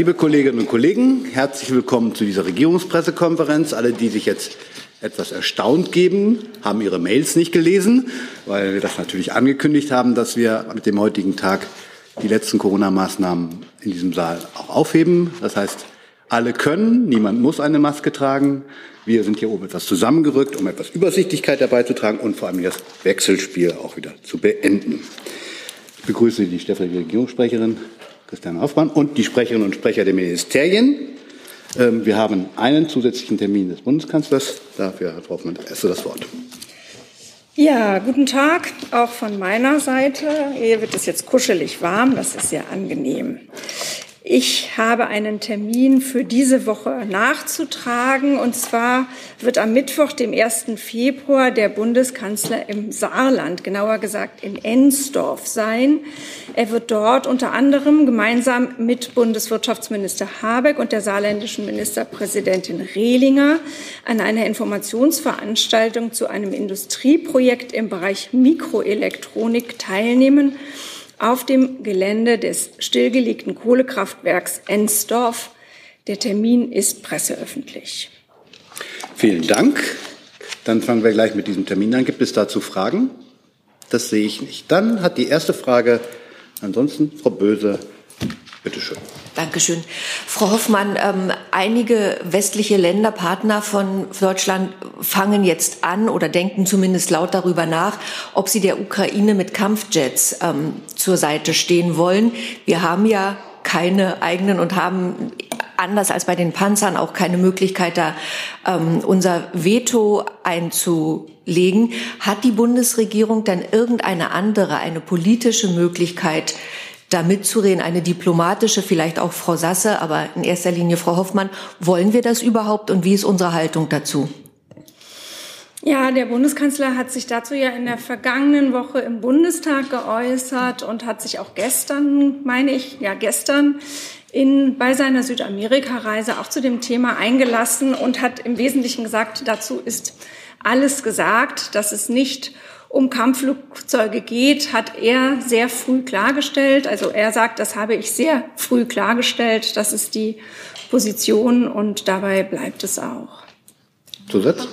Liebe Kolleginnen und Kollegen, herzlich willkommen zu dieser Regierungspressekonferenz. Alle, die sich jetzt etwas erstaunt geben, haben ihre Mails nicht gelesen, weil wir das natürlich angekündigt haben, dass wir mit dem heutigen Tag die letzten Corona-Maßnahmen in diesem Saal auch aufheben. Das heißt, alle können, niemand muss eine Maske tragen. Wir sind hier oben etwas zusammengerückt, um etwas Übersichtlichkeit dabei zu tragen und vor allem das Wechselspiel auch wieder zu beenden. Ich begrüße die stellvertretende Regierungssprecherin Christian Hoffmann und die Sprecherinnen und Sprecher der Ministerien. Ähm, wir haben einen zusätzlichen Termin des Bundeskanzlers. Dafür, Herr Hoffmann, erste das Wort. Ja, guten Tag auch von meiner Seite. Hier wird es jetzt kuschelig warm, das ist sehr angenehm. Ich habe einen Termin für diese Woche nachzutragen. Und zwar wird am Mittwoch, dem 1. Februar, der Bundeskanzler im Saarland, genauer gesagt in Ensdorf sein. Er wird dort unter anderem gemeinsam mit Bundeswirtschaftsminister Habeck und der saarländischen Ministerpräsidentin Rehlinger an einer Informationsveranstaltung zu einem Industrieprojekt im Bereich Mikroelektronik teilnehmen auf dem Gelände des stillgelegten Kohlekraftwerks Ensdorf. Der Termin ist presseöffentlich. Vielen Dank. Dann fangen wir gleich mit diesem Termin an. Gibt es dazu Fragen? Das sehe ich nicht. Dann hat die erste Frage ansonsten Frau Böse. Bitte schön. Dankeschön. Frau Hoffmann, ähm, einige westliche Länder, Partner von Deutschland, fangen jetzt an oder denken zumindest laut darüber nach, ob sie der Ukraine mit Kampfjets ähm, zur Seite stehen wollen. Wir haben ja keine eigenen und haben anders als bei den Panzern auch keine Möglichkeit, da ähm, unser Veto einzulegen. Hat die Bundesregierung denn irgendeine andere, eine politische Möglichkeit, da mitzureden, eine diplomatische, vielleicht auch Frau Sasse, aber in erster Linie Frau Hoffmann. Wollen wir das überhaupt und wie ist unsere Haltung dazu? Ja, der Bundeskanzler hat sich dazu ja in der vergangenen Woche im Bundestag geäußert und hat sich auch gestern, meine ich, ja gestern in, bei seiner Südamerika-Reise auch zu dem Thema eingelassen und hat im Wesentlichen gesagt, dazu ist alles gesagt, dass es nicht um Kampfflugzeuge geht, hat er sehr früh klargestellt. Also er sagt, das habe ich sehr früh klargestellt. Das ist die Position und dabei bleibt es auch. Zusatz?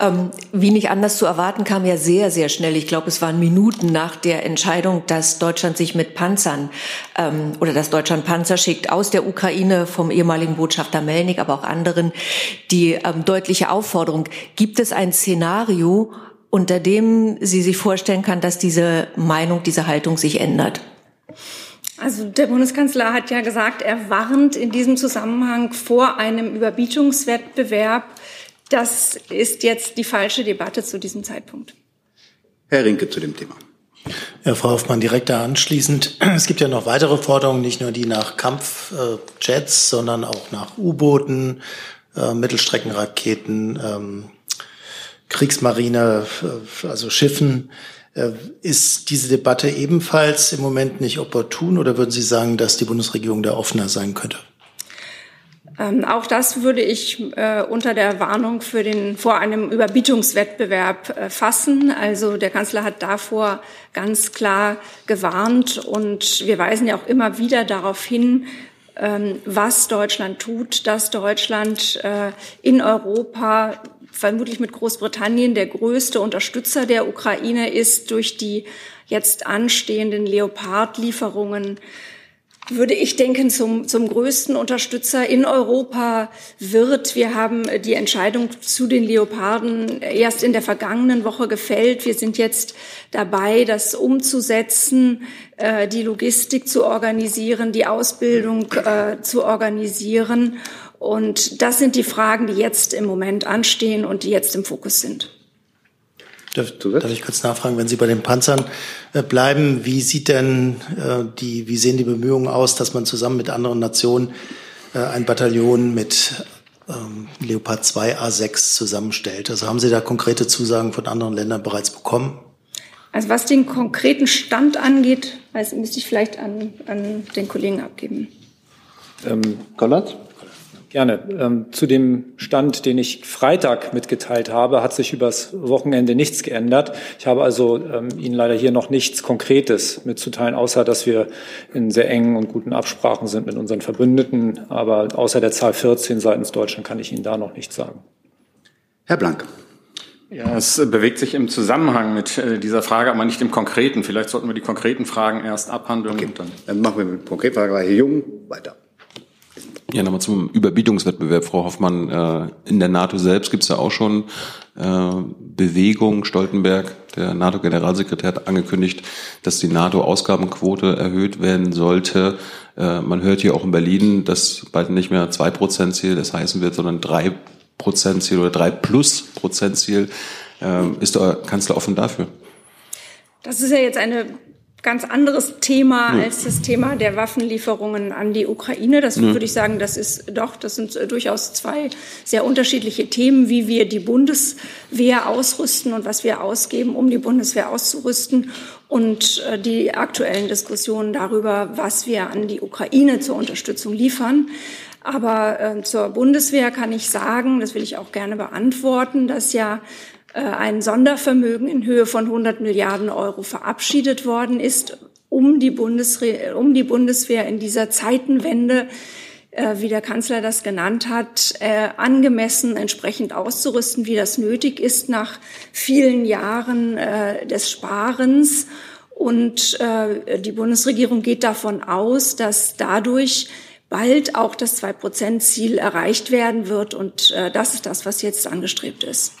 Ähm, wie nicht anders zu erwarten, kam ja sehr, sehr schnell. Ich glaube, es waren Minuten nach der Entscheidung, dass Deutschland sich mit Panzern ähm, oder dass Deutschland Panzer schickt aus der Ukraine vom ehemaligen Botschafter Melnik, aber auch anderen, die ähm, deutliche Aufforderung. Gibt es ein Szenario, unter dem sie sich vorstellen kann, dass diese Meinung, diese Haltung sich ändert? Also der Bundeskanzler hat ja gesagt, er warnt in diesem Zusammenhang vor einem Überbietungswettbewerb. Das ist jetzt die falsche Debatte zu diesem Zeitpunkt. Herr Rinke zu dem Thema. Ja, Frau Hoffmann, direkt da anschließend. Es gibt ja noch weitere Forderungen, nicht nur die nach Kampfjets, sondern auch nach U-Booten, äh, Mittelstreckenraketen, ähm, Kriegsmarine, äh, also Schiffen. Äh, ist diese Debatte ebenfalls im Moment nicht opportun oder würden Sie sagen, dass die Bundesregierung da offener sein könnte? Ähm, auch das würde ich äh, unter der Warnung für den, vor einem Überbietungswettbewerb äh, fassen. Also der Kanzler hat davor ganz klar gewarnt und wir weisen ja auch immer wieder darauf hin, ähm, was Deutschland tut, dass Deutschland äh, in Europa vermutlich mit Großbritannien der größte Unterstützer der Ukraine ist durch die jetzt anstehenden Leopard-Lieferungen würde ich denken, zum, zum größten Unterstützer in Europa wird. Wir haben die Entscheidung zu den Leoparden erst in der vergangenen Woche gefällt. Wir sind jetzt dabei, das umzusetzen, äh, die Logistik zu organisieren, die Ausbildung äh, zu organisieren. Und das sind die Fragen, die jetzt im Moment anstehen und die jetzt im Fokus sind. Darf, darf ich kurz nachfragen, wenn Sie bei den Panzern äh, bleiben, wie sieht denn äh, die, wie sehen die Bemühungen aus, dass man zusammen mit anderen Nationen äh, ein Bataillon mit ähm, Leopard 2 A6 zusammenstellt? Also haben Sie da konkrete Zusagen von anderen Ländern bereits bekommen? Also was den konkreten Stand angeht, weiß, müsste ich vielleicht an, an den Kollegen abgeben. Ähm, Gollert? Gerne. Ähm, zu dem Stand, den ich Freitag mitgeteilt habe, hat sich übers Wochenende nichts geändert. Ich habe also ähm, Ihnen leider hier noch nichts Konkretes mitzuteilen, außer dass wir in sehr engen und guten Absprachen sind mit unseren Verbündeten. Aber außer der Zahl 14 seitens Deutschland kann ich Ihnen da noch nichts sagen. Herr Blank. Ja, es bewegt sich im Zusammenhang mit äh, dieser Frage, aber nicht im Konkreten. Vielleicht sollten wir die konkreten Fragen erst abhandeln. Okay. dann, dann machen wir mit konkreten Fragen. Herr Jung, weiter. Ja, nochmal zum Überbietungswettbewerb, Frau Hoffmann. Äh, in der NATO selbst gibt es ja auch schon äh, Bewegung. Stoltenberg, der NATO-Generalsekretär, hat angekündigt, dass die NATO-Ausgabenquote erhöht werden sollte. Äh, man hört hier auch in Berlin, dass bald nicht mehr zwei Prozent Ziel das heißen wird, sondern drei Prozent Ziel oder drei plus Prozent Ziel. Ist der Kanzler offen dafür? Das ist ja jetzt eine ganz anderes Thema ja. als das Thema der Waffenlieferungen an die Ukraine. Das ja. würde ich sagen, das ist doch, das sind äh, durchaus zwei sehr unterschiedliche Themen, wie wir die Bundeswehr ausrüsten und was wir ausgeben, um die Bundeswehr auszurüsten und äh, die aktuellen Diskussionen darüber, was wir an die Ukraine zur Unterstützung liefern. Aber äh, zur Bundeswehr kann ich sagen, das will ich auch gerne beantworten, dass ja ein Sondervermögen in Höhe von 100 Milliarden Euro verabschiedet worden ist, um die, Bundeswehr, um die Bundeswehr in dieser Zeitenwende äh, wie der Kanzler das genannt hat, äh, angemessen entsprechend auszurüsten, wie das nötig ist nach vielen Jahren des Sparens. Und die Bundesregierung geht davon aus, dass dadurch bald auch das Zwei-Prozent-Ziel erreicht werden wird. Und das ist das, was jetzt angestrebt ist.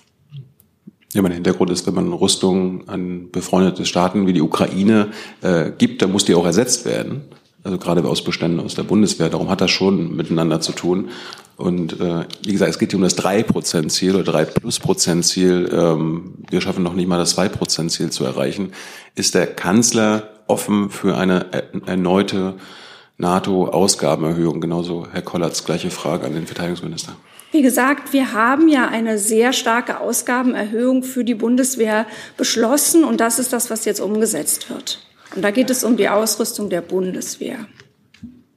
Ja, mein Hintergrund ist, wenn man Rüstung an befreundete Staaten wie die Ukraine äh, gibt, dann muss die auch ersetzt werden. Also gerade aus Beständen aus der Bundeswehr. Darum hat das schon miteinander zu tun. Und äh, wie gesagt, es geht hier um das 3%-Ziel oder 3-Plus-Prozent-Ziel. Ähm, wir schaffen noch nicht mal das 2%-Ziel zu erreichen. Ist der Kanzler offen für eine erneute NATO-Ausgabenerhöhung? Genauso, Herr Kollatz, gleiche Frage an den Verteidigungsminister. Wie gesagt, wir haben ja eine sehr starke Ausgabenerhöhung für die Bundeswehr beschlossen und das ist das, was jetzt umgesetzt wird. Und da geht es um die Ausrüstung der Bundeswehr.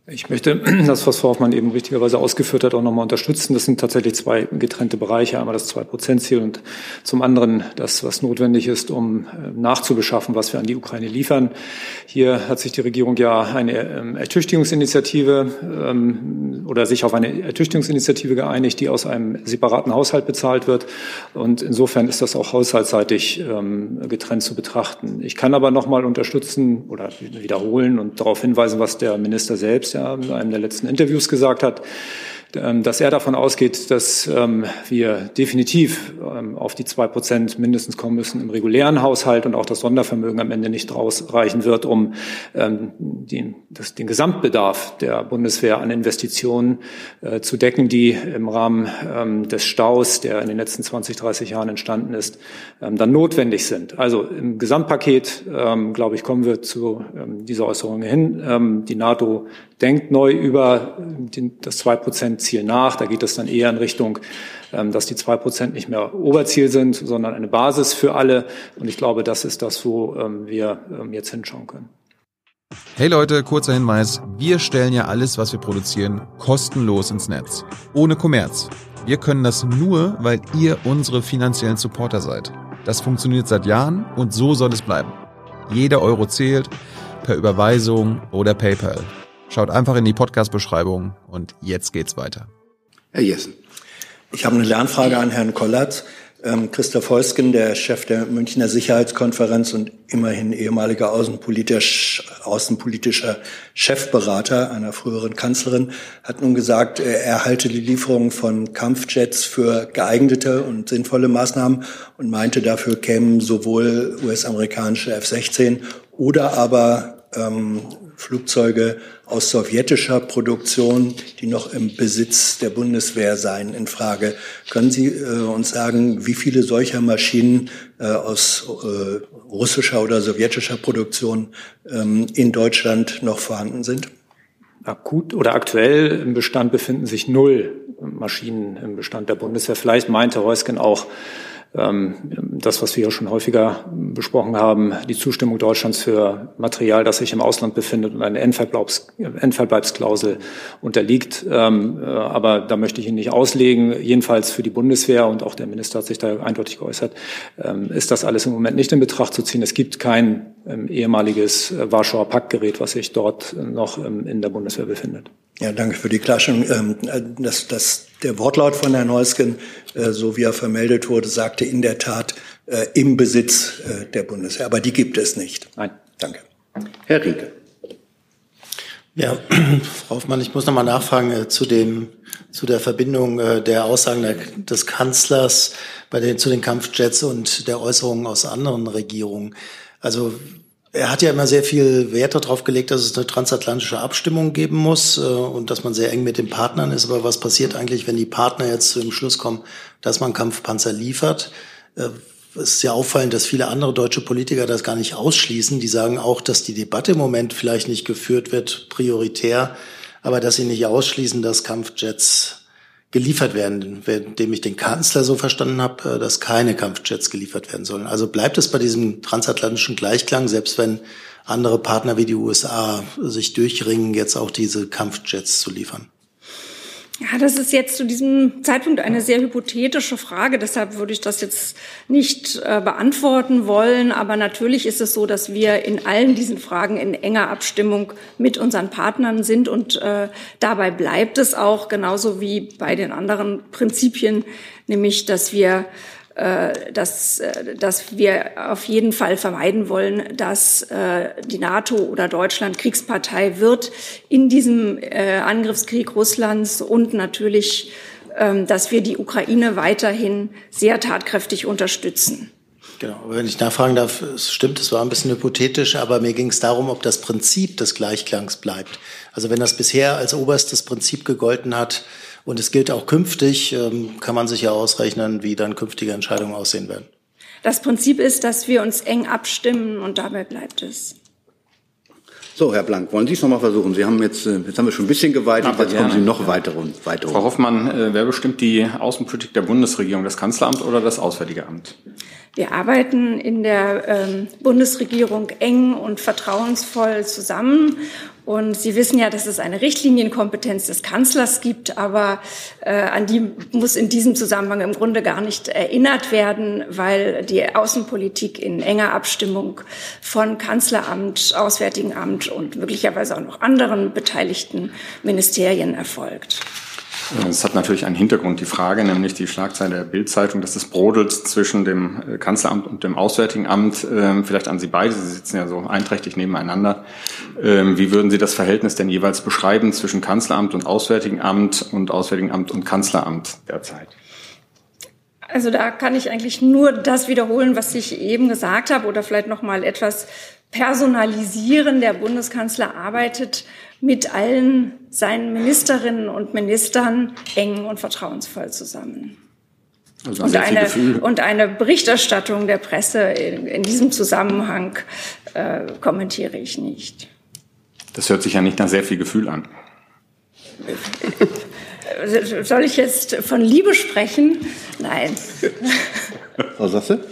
Ich möchte das, was Frau Hoffmann eben richtigerweise ausgeführt hat, auch nochmal unterstützen. Das sind tatsächlich zwei getrennte Bereiche. Einmal das Zwei-Prozent-Ziel und zum anderen das, was notwendig ist, um äh, nachzubeschaffen, was wir an die Ukraine liefern. Hier hat sich die Regierung ja eine ähm, Ertüchtigungsinitiative ähm, oder sich auf eine Ertüchtigungsinitiative geeinigt, die aus einem separaten Haushalt bezahlt wird. Und insofern ist das auch haushaltsseitig ähm, getrennt zu betrachten. Ich kann aber nochmal unterstützen oder wiederholen und darauf hinweisen, was der Minister selbst ja in einem der letzten Interviews gesagt hat, ähm, dass er davon ausgeht, dass ähm, wir definitiv ähm, auf die zwei Prozent mindestens kommen müssen im regulären Haushalt und auch das Sondervermögen am Ende nicht ausreichen wird, um den, das, den Gesamtbedarf der Bundeswehr an Investitionen äh, zu decken, die im Rahmen des Staus, der in den letzten 20, 30 Jahren entstanden ist, dann notwendig sind. Also im Gesamtpaket, glaube ich, kommen wir zu dieser Äußerung hin. Die NATO denkt neu über das zwei Prozent Ziel nach. Da geht es dann eher in Richtung, ähm, dass die zwei Prozent nicht mehr Oberziel sind, sondern eine Basis für alle. Und ich glaube, das ist das, wo ähm, wir ähm, jetzt hinschauen können. Hey Leute, kurzer Hinweis. Wir stellen ja alles, was wir produzieren, kostenlos ins Netz. Ohne Kommerz. Wir können das nur, weil ihr unsere finanziellen Supporter seid. Das funktioniert seit Jahren und so soll es bleiben. Jeder Euro zählt, per Überweisung oder PayPal. Schaut einfach in die Podcast-Beschreibung und jetzt geht's weiter. Herr Jessen. Ich habe eine Lernfrage an Herrn Kollatz. Ähm, Christoph Heusgen, der Chef der Münchner Sicherheitskonferenz und immerhin ehemaliger außenpolitisch, außenpolitischer Chefberater einer früheren Kanzlerin, hat nun gesagt, er halte die Lieferung von Kampfjets für geeignete und sinnvolle Maßnahmen und meinte, dafür kämen sowohl US-amerikanische F-16 oder aber ähm, Flugzeuge aus sowjetischer Produktion, die noch im Besitz der Bundeswehr seien, in Frage. Können Sie äh, uns sagen, wie viele solcher Maschinen äh, aus äh, russischer oder sowjetischer Produktion ähm, in Deutschland noch vorhanden sind? Akut oder aktuell im Bestand befinden sich null Maschinen im Bestand der Bundeswehr. Vielleicht meinte Reusgen auch das, was wir ja schon häufiger besprochen haben, die Zustimmung Deutschlands für Material, das sich im Ausland befindet und eine Endverbleibsklausel unterliegt. Ähm, äh, aber da möchte ich ihn nicht auslegen. Jedenfalls für die Bundeswehr und auch der Minister hat sich da eindeutig geäußert, ähm, ist das alles im Moment nicht in Betracht zu ziehen. Es gibt kein ehemaliges äh, Warschauer Paktgerät, was sich dort noch in der Bundeswehr befindet. Ja, danke für die Klarstellung. Das, das der Wortlaut von Herrn Heusgen, äh, so wie er vermeldet wurde, sagte in der Tat äh, im Besitz äh, der Bundeswehr. Aber die gibt es nicht. Nein. Danke. Herr Rieke. Ja, Frau Hoffmann, ich muss noch mal nachfragen äh, zu dem zu der Verbindung äh, der Aussagen der, des Kanzlers bei den zu den Kampfjets und der Äußerungen aus anderen Regierungen. Also er hat ja immer sehr viel Wert darauf gelegt, dass es eine transatlantische Abstimmung geben muss äh, und dass man sehr eng mit den Partnern ist. Aber was passiert eigentlich, wenn die Partner jetzt zu dem Schluss kommen, dass man Kampfpanzer liefert? Äh, es ist ja auffallend, dass viele andere deutsche Politiker das gar nicht ausschließen. Die sagen auch, dass die Debatte im Moment vielleicht nicht geführt wird, prioritär, aber dass sie nicht ausschließen, dass Kampfjets geliefert werden, indem ich den Kanzler so verstanden habe, äh, dass keine Kampfjets geliefert werden sollen. Also bleibt es bei diesem transatlantischen Gleichklang, selbst wenn andere Partner wie die USA sich durchringen, jetzt auch diese Kampfjets zu liefern. Ja, das ist jetzt zu diesem Zeitpunkt eine sehr hypothetische Frage. Deshalb würde ich das jetzt nicht äh, beantworten wollen. Aber natürlich ist es so, dass wir in allen diesen Fragen in enger Abstimmung mit unseren Partnern sind. Und äh, dabei bleibt es auch genauso wie bei den anderen Prinzipien, nämlich dass wir äh, dass, äh, dass wir auf jeden Fall vermeiden wollen, dass äh, die NATO oder Deutschland Kriegspartei wird in diesem Angriffskrieg Russlands und natürlich, ähm, dass wir die Ukraine weiterhin sehr tatkräftig unterstützen. Genau, wenn ich nachfragen darf, es stimmt, es war ein bisschen hypothetisch, aber mir ging es darum, ob das Prinzip des Gleichklangs bleibt. Also wenn das bisher als oberstes Prinzip gegolten hat, und es gilt auch künftig, ähm, kann man sich ja ausrechnen, wie dann künftige Entscheidungen aussehen werden. Das Prinzip ist, dass wir uns eng abstimmen und dabei bleibt es. So, Herr Blank, wollen Sie es nochmal versuchen? Sie haben jetzt, äh, jetzt haben wir schon ein bisschen geweitet, jetzt kommen Sie noch weiter und weiter. Frau Hoffmann, äh, wer bestimmt die Außenpolitik der Bundesregierung, das Kanzleramt oder das Auswärtige Amt? Wir arbeiten in der ähm, Bundesregierung eng und vertrauensvoll zusammen und Sie wissen ja, dass es eine Richtlinienkompetenz des Kanzlers gibt, aber äh, an die muss in diesem Zusammenhang im Grunde gar nicht erinnert werden, weil die Außenpolitik in enger Abstimmung von Kanzleramt, Auswärtigen Amt und möglicherweise auch noch anderen beteiligten Ministerien erfolgt. Es hat natürlich einen Hintergrund, die Frage, nämlich die Schlagzeile der Bildzeitung, dass es brodelt zwischen dem äh, Kanzleramt und dem Auswärtigen Amt. Ähm, vielleicht an Sie beide, Sie sitzen ja so einträchtig nebeneinander. Ähm, wie würden Sie das Verhältnis denn jeweils beschreiben zwischen Kanzleramt und Auswärtigen Amt und Auswärtigen Amt und Kanzleramt derzeit? Also da kann ich eigentlich nur das wiederholen, was ich eben gesagt habe oder vielleicht noch mal etwas personalisieren. Der Bundeskanzler arbeitet mit allen seinen Ministerinnen und Ministern eng und vertrauensvoll zusammen. Also und, eine, und eine Berichterstattung der Presse in, in diesem Zusammenhang äh, kommentiere ich nicht. Das hört sich ja nicht nach sehr viel Gefühl an. Soll ich jetzt von Liebe sprechen? Nein. Frau Sasse?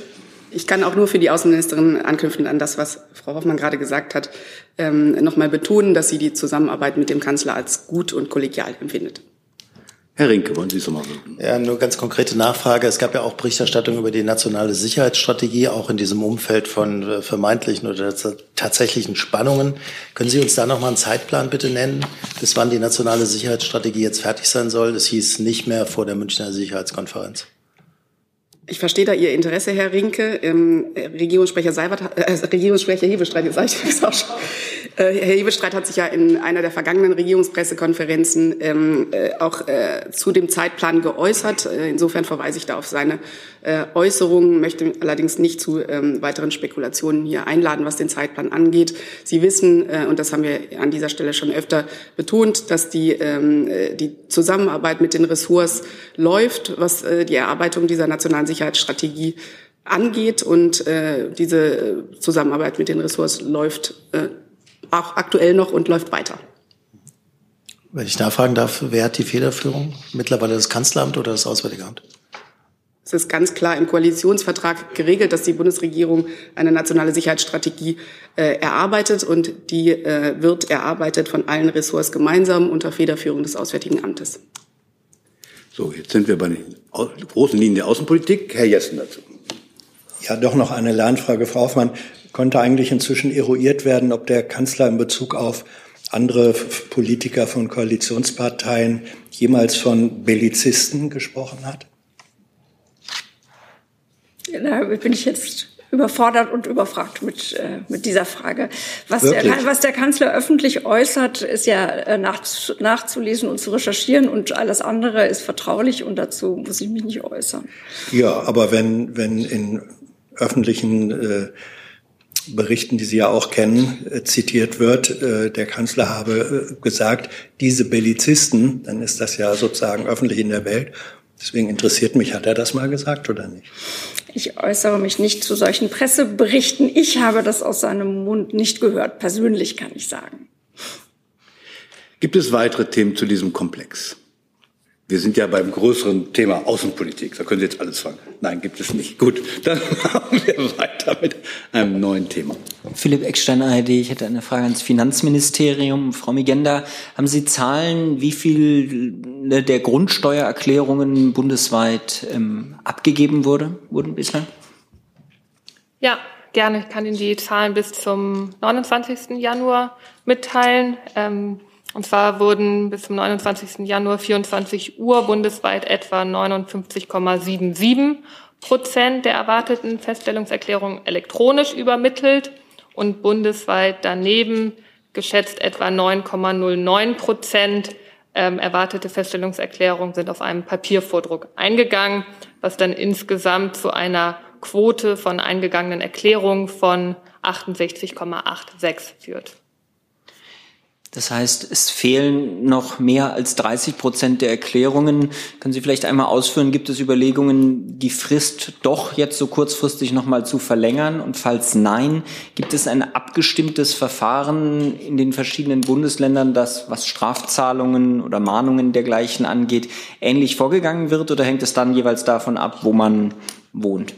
Ich kann auch nur für die Außenministerin anknüpfen an das, was Frau Hoffmann gerade gesagt hat, ähm, nochmal betonen, dass sie die Zusammenarbeit mit dem Kanzler als gut und kollegial empfindet. Herr Rinke, wollen Sie es nochmal sagen? Ja, nur ganz konkrete Nachfrage. Es gab ja auch Berichterstattung über die nationale Sicherheitsstrategie, auch in diesem Umfeld von äh, vermeintlichen oder tatsächlichen Spannungen. Können Sie uns da nochmal einen Zeitplan bitte nennen, bis wann die nationale Sicherheitsstrategie jetzt fertig sein soll? Es hieß nicht mehr vor der Münchner Sicherheitskonferenz. Ich verstehe da Ihr Interesse, Herr Rinke. Ähm, Regierungssprecher Seibert, äh, Regierungssprecher Hebestreit, jetzt sage ich das auch schon. Äh, Herr Hebestreit hat sich ja in einer der vergangenen Regierungspressekonferenzen ähm, äh, auch äh, zu dem Zeitplan geäußert. Äh, insofern verweise ich da auf seine äh, Äußerungen, möchte allerdings nicht zu ähm, weiteren Spekulationen hier einladen, was den Zeitplan angeht. Sie wissen, äh, und das haben wir an dieser Stelle schon öfter betont, dass die, ähm, äh, die Zusammenarbeit mit den Ressorts läuft, was die Erarbeitung dieser nationalen Sicherheitsstrategie angeht. Und äh, diese Zusammenarbeit mit den Ressorts läuft äh, auch aktuell noch und läuft weiter. Wenn ich nachfragen darf, wer hat die Federführung? Mittlerweile das Kanzleramt oder das Auswärtige Amt? Es ist ganz klar im Koalitionsvertrag geregelt, dass die Bundesregierung eine nationale Sicherheitsstrategie äh, erarbeitet und die äh, wird erarbeitet von allen Ressorts gemeinsam unter Federführung des Auswärtigen Amtes. So, jetzt sind wir bei den großen Linien der Außenpolitik. Herr Jessen dazu. Ja, doch noch eine Lernfrage, Frau Hoffmann. Konnte eigentlich inzwischen eruiert werden, ob der Kanzler in Bezug auf andere Politiker von Koalitionsparteien jemals von Bellizisten gesprochen hat? Da bin ich jetzt überfordert und überfragt mit, äh, mit dieser Frage. Was der, was der, Kanzler öffentlich äußert, ist ja äh, nach, nachzulesen und zu recherchieren und alles andere ist vertraulich und dazu muss ich mich nicht äußern. Ja, aber wenn, wenn in öffentlichen äh, Berichten, die Sie ja auch kennen, äh, zitiert wird, äh, der Kanzler habe äh, gesagt, diese Bellizisten, dann ist das ja sozusagen öffentlich in der Welt. Deswegen interessiert mich, hat er das mal gesagt oder nicht? Ich äußere mich nicht zu solchen Presseberichten. Ich habe das aus seinem Mund nicht gehört. Persönlich kann ich sagen. Gibt es weitere Themen zu diesem Komplex? Wir sind ja beim größeren Thema Außenpolitik. Da können Sie jetzt alles fragen. Nein, gibt es nicht. Gut, dann machen wir weiter mit einem neuen Thema. Philipp Eckstein, ARD. Ich hätte eine Frage ans Finanzministerium. Frau Migenda, haben Sie Zahlen, wie viel der Grundsteuererklärungen bundesweit ähm, abgegeben wurde, wurden bislang? Ja, gerne. Ich kann Ihnen die Zahlen bis zum 29. Januar mitteilen. Ähm, und zwar wurden bis zum 29. Januar 24 Uhr bundesweit etwa 59,77 Prozent der erwarteten Feststellungserklärungen elektronisch übermittelt und bundesweit daneben geschätzt etwa 9,09 Prozent ähm, erwartete Feststellungserklärungen sind auf einem Papiervordruck eingegangen, was dann insgesamt zu einer Quote von eingegangenen Erklärungen von 68,86 führt. Das heißt, es fehlen noch mehr als 30 Prozent der Erklärungen. Können Sie vielleicht einmal ausführen, gibt es Überlegungen, die Frist doch jetzt so kurzfristig nochmal zu verlängern? Und falls nein, gibt es ein abgestimmtes Verfahren in den verschiedenen Bundesländern, das, was Strafzahlungen oder Mahnungen dergleichen angeht, ähnlich vorgegangen wird? Oder hängt es dann jeweils davon ab, wo man wohnt?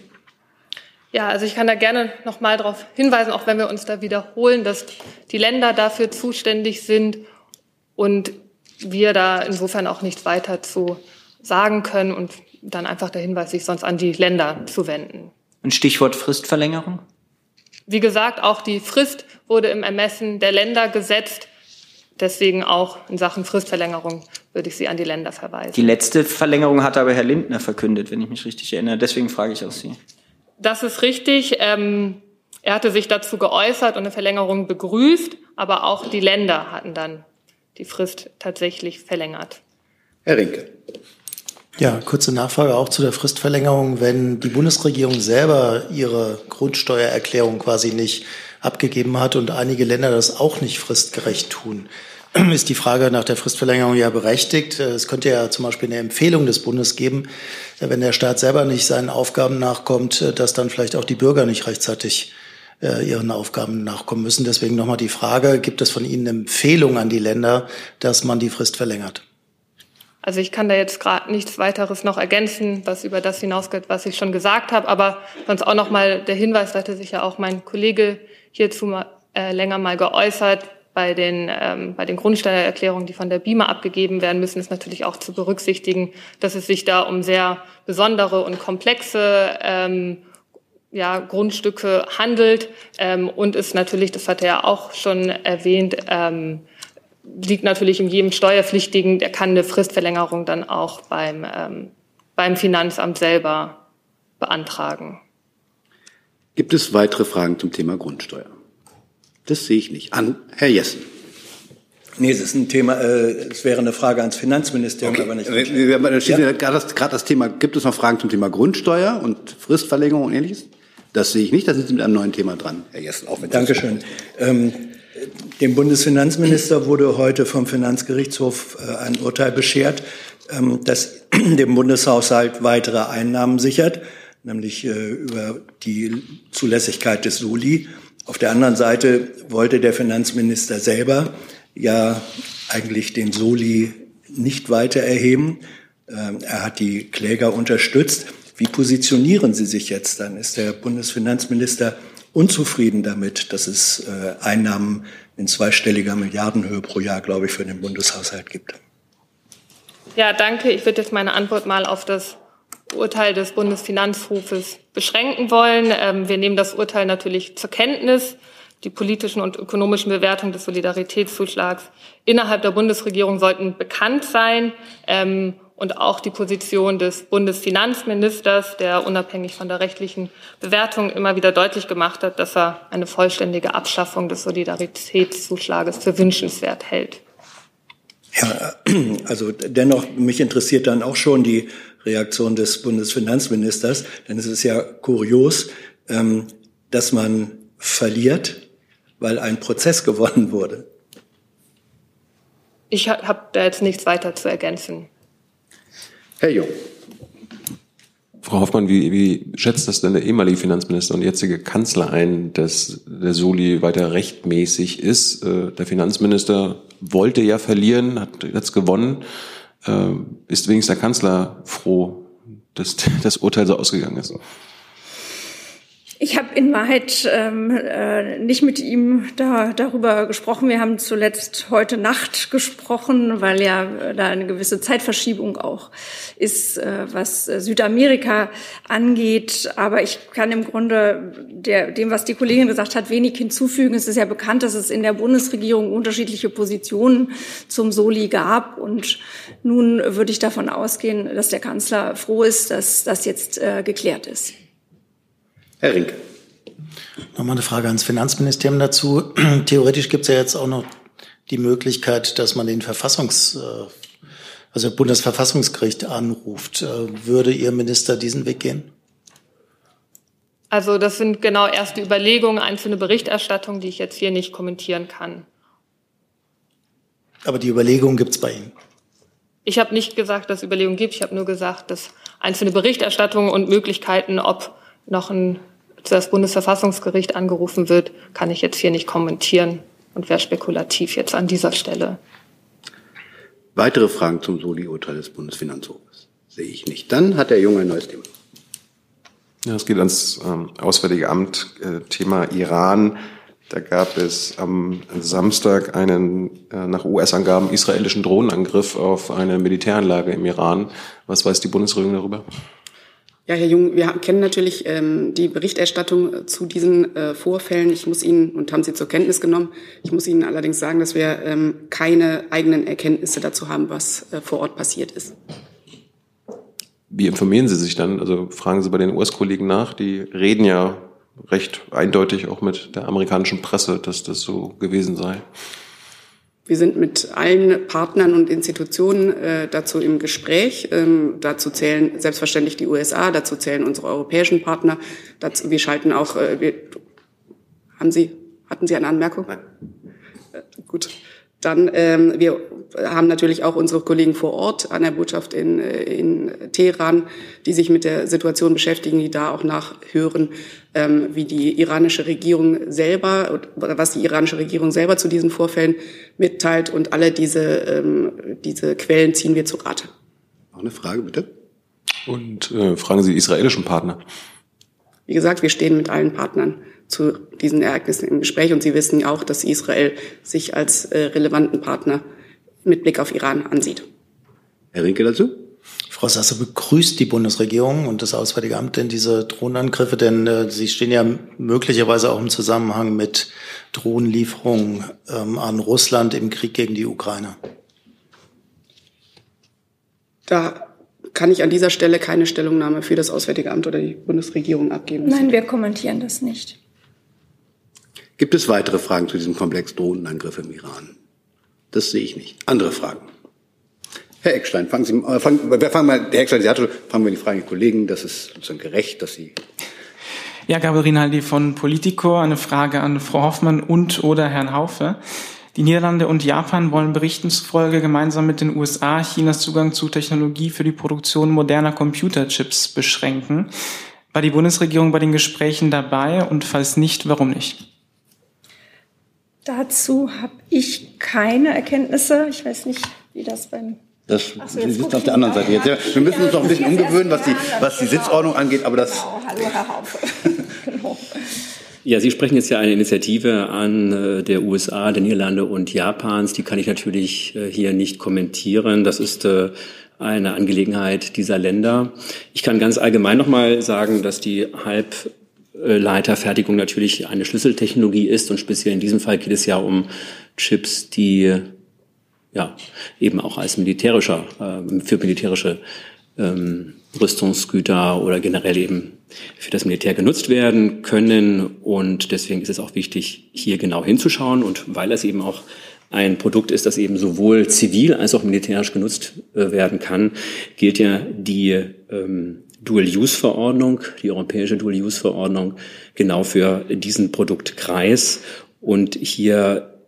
Ja, also ich kann da gerne noch mal darauf hinweisen, auch wenn wir uns da wiederholen, dass die Länder dafür zuständig sind und wir da insofern auch nichts weiter zu sagen können und dann einfach der Hinweis, sich sonst an die Länder zu wenden. Ein Stichwort Fristverlängerung? Wie gesagt, auch die Frist wurde im Ermessen der Länder gesetzt. Deswegen auch in Sachen Fristverlängerung würde ich Sie an die Länder verweisen. Die letzte Verlängerung hat aber Herr Lindner verkündet, wenn ich mich richtig erinnere. Deswegen frage ich auch Sie. Das ist richtig. Ähm, er hatte sich dazu geäußert und eine Verlängerung begrüßt, aber auch die Länder hatten dann die Frist tatsächlich verlängert. Herr Rinke. Ja, kurze Nachfrage auch zu der Fristverlängerung. Wenn die Bundesregierung selber ihre Grundsteuererklärung quasi nicht abgegeben hat und einige Länder das auch nicht fristgerecht tun, ist die Frage nach der Fristverlängerung ja berechtigt. Es könnte ja zum Beispiel eine Empfehlung des Bundes geben, wenn der Staat selber nicht seinen Aufgaben nachkommt, dass dann vielleicht auch die Bürger nicht rechtzeitig äh, ihren Aufgaben nachkommen müssen. Deswegen nochmal die Frage, gibt es von Ihnen eine Empfehlung an die Länder, dass man die Frist verlängert? Also ich kann da jetzt gerade nichts weiteres noch ergänzen, was über das hinausgeht, was ich schon gesagt habe. Aber sonst auch noch mal der Hinweis, da hatte sich ja auch mein Kollege hierzu mal, äh, länger mal geäußert bei den, ähm, bei den Grundsteuererklärungen, die von der BIMA abgegeben werden müssen, ist natürlich auch zu berücksichtigen, dass es sich da um sehr besondere und komplexe ähm, ja, Grundstücke handelt ähm, und ist natürlich, das hat er ja auch schon erwähnt, ähm, liegt natürlich in jedem Steuerpflichtigen, der kann eine Fristverlängerung dann auch beim, ähm, beim Finanzamt selber beantragen. Gibt es weitere Fragen zum Thema Grundsteuer? Das sehe ich nicht. An Herr Jessen. Nee, es ist ein Thema, äh, es wäre eine Frage ans Finanzministerium, okay. aber nicht. Wir, wir, wir ja. gerade das, das Thema, gibt es noch Fragen zum Thema Grundsteuer und Fristverlängerung und ähnliches? Das sehe ich nicht, da sind Sie mit einem neuen Thema dran, Herr Jessen. Auch wenn Dankeschön. Ähm, dem Bundesfinanzminister wurde heute vom Finanzgerichtshof äh, ein Urteil beschert, ähm, das dem Bundeshaushalt weitere Einnahmen sichert, nämlich äh, über die Zulässigkeit des Soli. Auf der anderen Seite wollte der Finanzminister selber ja eigentlich den Soli nicht weiter erheben. Ähm, er hat die Kläger unterstützt. Wie positionieren Sie sich jetzt dann? Ist der Bundesfinanzminister unzufrieden damit, dass es äh, Einnahmen in zweistelliger Milliardenhöhe pro Jahr, glaube ich, für den Bundeshaushalt gibt? Ja, danke. Ich würde jetzt meine Antwort mal auf das Urteil des Bundesfinanzhofes beschränken wollen. Ähm, wir nehmen das Urteil natürlich zur Kenntnis. Die politischen und ökonomischen Bewertungen des Solidaritätszuschlags innerhalb der Bundesregierung sollten bekannt sein. Ähm, und auch die Position des Bundesfinanzministers, der unabhängig von der rechtlichen Bewertung immer wieder deutlich gemacht hat, dass er eine vollständige Abschaffung des Solidaritätszuschlages für wünschenswert hält. Ja, also dennoch, mich interessiert dann auch schon die Reaktion des Bundesfinanzministers, denn es ist ja kurios, ähm, dass man verliert, weil ein Prozess gewonnen wurde. Ich habe da jetzt nichts weiter zu ergänzen. Herr Jung. Frau Hoffmann, wie, wie schätzt das denn der ehemalige Finanzminister und jetzige Kanzler ein, dass der Soli weiter rechtmäßig ist? Äh, der Finanzminister wollte ja verlieren, hat jetzt gewonnen. Äh, ist wenigstens der Kanzler froh, dass das Urteil so ausgegangen ist? Ich habe in Wahrheit ähm, äh, nicht mit ihm da, darüber gesprochen. Wir haben zuletzt heute Nacht gesprochen, weil ja äh, da eine gewisse Zeitverschiebung auch ist, äh, was Südamerika angeht. Aber ich kann im Grunde der, dem, was die Kollegin gesagt hat, wenig hinzufügen. Es ist ja bekannt, dass es in der Bundesregierung unterschiedliche Positionen zum Soli gab. Und nun würde ich davon ausgehen, dass der Kanzler froh ist, dass das jetzt äh, geklärt ist. Herr Rinke. Nochmal eine Frage ans Finanzministerium dazu. Theoretisch gibt es ja jetzt auch noch die Möglichkeit, dass man den Verfassungs, äh, also Bundesverfassungsgericht anruft. Äh, würde Ihr Minister diesen Weg gehen? Also das sind genau erste Überlegungen, einzelne Berichterstattungen, die ich jetzt hier nicht kommentieren kann. Aber die Überlegungen gibt es bei Ihnen? Ich habe nicht gesagt, dass es Überlegungen gibt. Ich habe nur gesagt, dass einzelne Berichterstattungen und Möglichkeiten, ob noch ein, das Bundesverfassungsgericht angerufen wird, kann ich jetzt hier nicht kommentieren und wäre spekulativ jetzt an dieser Stelle. Weitere Fragen zum Soli-Urteil des Bundesfinanzhofes sehe ich nicht. Dann hat der Junge ein neues Thema. Ja, es geht ans ähm, Auswärtige Amt, äh, Thema Iran. Da gab es am Samstag einen äh, nach US-Angaben israelischen Drohnenangriff auf eine Militäranlage im Iran. Was weiß die Bundesregierung darüber? Ja, Herr Jung, wir kennen natürlich ähm, die Berichterstattung äh, zu diesen äh, Vorfällen. Ich muss Ihnen, und haben Sie zur Kenntnis genommen, ich muss Ihnen allerdings sagen, dass wir ähm, keine eigenen Erkenntnisse dazu haben, was äh, vor Ort passiert ist. Wie informieren Sie sich dann? Also fragen Sie bei den US-Kollegen nach. Die reden ja recht eindeutig auch mit der amerikanischen Presse, dass das so gewesen sei. Wir sind mit allen Partnern und Institutionen äh, dazu im Gespräch. Ähm, dazu zählen selbstverständlich die USA, dazu zählen unsere europäischen Partner. Dazu, wir schalten auch. Äh, wir, haben Sie, hatten Sie eine Anmerkung? Nein. Äh, gut. Dann, ähm, wir haben natürlich auch unsere Kollegen vor Ort an der Botschaft in, äh, in Teheran, die sich mit der Situation beschäftigen, die da auch nachhören, ähm, wie die iranische Regierung selber oder was die iranische Regierung selber zu diesen Vorfällen mitteilt. Und alle diese, ähm, diese Quellen ziehen wir zu Rate. Noch eine Frage, bitte. Und äh, fragen Sie die israelischen Partner. Wie gesagt, wir stehen mit allen Partnern zu diesen Ereignissen im Gespräch. Und Sie wissen auch, dass Israel sich als äh, relevanten Partner mit Blick auf Iran ansieht. Herr Rinke dazu? Frau Sasse begrüßt die Bundesregierung und das Auswärtige Amt denn diese Drohnenangriffe, denn äh, sie stehen ja möglicherweise auch im Zusammenhang mit Drohnenlieferungen ähm, an Russland im Krieg gegen die Ukraine. Da kann ich an dieser Stelle keine Stellungnahme für das Auswärtige Amt oder die Bundesregierung abgeben. Nein, wir kommentieren das nicht. Gibt es weitere Fragen zu diesem Komplex Drohnenangriff im Iran? Das sehe ich nicht. Andere Fragen? Herr Eckstein, fangen Sie, äh, fangen, wir fangen mal, Herr Eckstein, Sie hatte, fangen wir die Fragen der Kollegen. Das ist sozusagen gerecht, dass Sie. Ja, Gabriel Rinaldi von Politico. Eine Frage an Frau Hoffmann und oder Herrn Haufe. Die Niederlande und Japan wollen Berichten zufolge gemeinsam mit den USA Chinas Zugang zu Technologie für die Produktion moderner Computerchips beschränken. War die Bundesregierung bei den Gesprächen dabei und falls nicht, warum nicht? Dazu habe ich keine Erkenntnisse. Ich weiß nicht, wie das beim Das, so, Sie sitzen auf der anderen Seite jetzt. Ja, wir müssen uns noch ein bisschen umgewöhnen, was die, was die Sitzordnung angeht, aber das. Genau. Hallo, Herr Haufe. genau. Ja, Sie sprechen jetzt ja eine Initiative an äh, der USA, der Niederlande und Japans. Die kann ich natürlich äh, hier nicht kommentieren. Das ist äh, eine Angelegenheit dieser Länder. Ich kann ganz allgemein noch mal sagen, dass die Halbleiterfertigung natürlich eine Schlüsseltechnologie ist und speziell in diesem Fall geht es ja um Chips, die ja eben auch als militärischer für militärische ähm, Rüstungsgüter oder generell eben für das Militär genutzt werden können. Und deswegen ist es auch wichtig, hier genau hinzuschauen. Und weil es eben auch ein Produkt ist, das eben sowohl zivil als auch militärisch genutzt äh, werden kann, gilt ja die ähm, Dual-Use-Verordnung, die europäische Dual-Use-Verordnung, genau für diesen Produktkreis. Und hier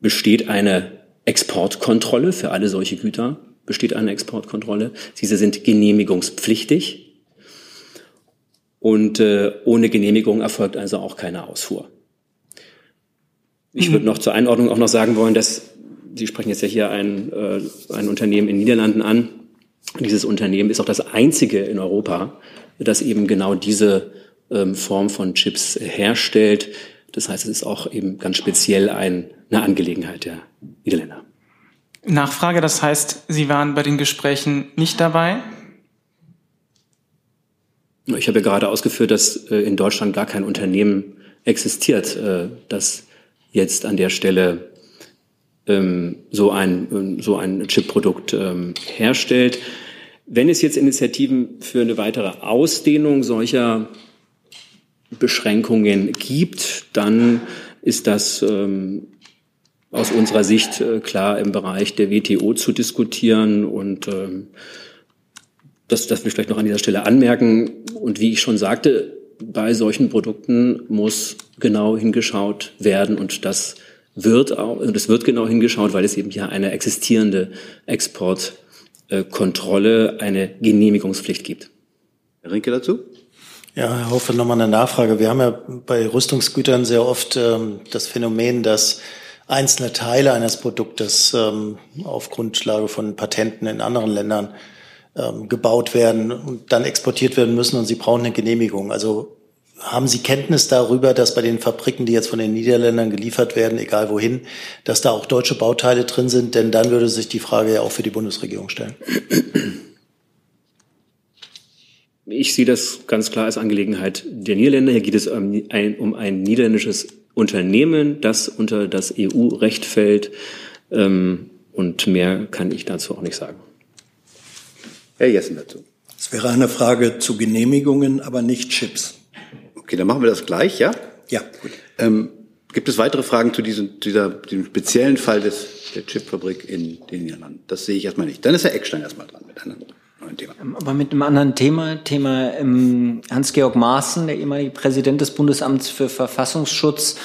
besteht eine Exportkontrolle für alle solche Güter besteht eine Exportkontrolle. Diese sind genehmigungspflichtig. Und äh, ohne Genehmigung erfolgt also auch keine Ausfuhr. Ich mhm. würde noch zur Einordnung auch noch sagen wollen, dass Sie sprechen jetzt ja hier ein, äh, ein Unternehmen in den Niederlanden an. Dieses Unternehmen ist auch das einzige in Europa, das eben genau diese ähm, Form von Chips herstellt. Das heißt, es ist auch eben ganz speziell ein, eine Angelegenheit der Niederländer. Nachfrage, das heißt, Sie waren bei den Gesprächen nicht dabei? Ich habe ja gerade ausgeführt, dass äh, in Deutschland gar kein Unternehmen existiert, äh, das jetzt an der Stelle ähm, so ein, so ein Chip-Produkt ähm, herstellt. Wenn es jetzt Initiativen für eine weitere Ausdehnung solcher Beschränkungen gibt, dann ist das ähm, aus unserer Sicht äh, klar im Bereich der WTO zu diskutieren und ähm, das, das will ich vielleicht noch an dieser Stelle anmerken. Und wie ich schon sagte, bei solchen Produkten muss genau hingeschaut werden und das wird auch, und es wird genau hingeschaut, weil es eben ja eine existierende Exportkontrolle, eine Genehmigungspflicht gibt. Herr Rinke dazu? Ja, Herr Hofer, nochmal eine Nachfrage. Wir haben ja bei Rüstungsgütern sehr oft ähm, das Phänomen, dass einzelne Teile eines Produktes ähm, auf Grundlage von Patenten in anderen Ländern ähm, gebaut werden und dann exportiert werden müssen und sie brauchen eine Genehmigung. Also haben Sie Kenntnis darüber, dass bei den Fabriken, die jetzt von den Niederländern geliefert werden, egal wohin, dass da auch deutsche Bauteile drin sind? Denn dann würde sich die Frage ja auch für die Bundesregierung stellen. Ich sehe das ganz klar als Angelegenheit der Niederländer. Hier geht es um ein, um ein niederländisches Unternehmen, das unter das EU-Recht fällt. Ähm, und mehr kann ich dazu auch nicht sagen. Herr Jessen dazu. Es wäre eine Frage zu Genehmigungen, aber nicht Chips. Okay, dann machen wir das gleich, ja? Ja, gut. Ähm, gibt es weitere Fragen zu diesem, dieser, diesem speziellen Fall des, der Chipfabrik in den Niederlanden? Das sehe ich erstmal nicht. Dann ist Herr Eckstein erstmal dran mit einer neuen Thema. Ähm, aber mit einem anderen Thema, Thema ähm, Hans-Georg Maaßen, der ehemalige Präsident des Bundesamts für Verfassungsschutz.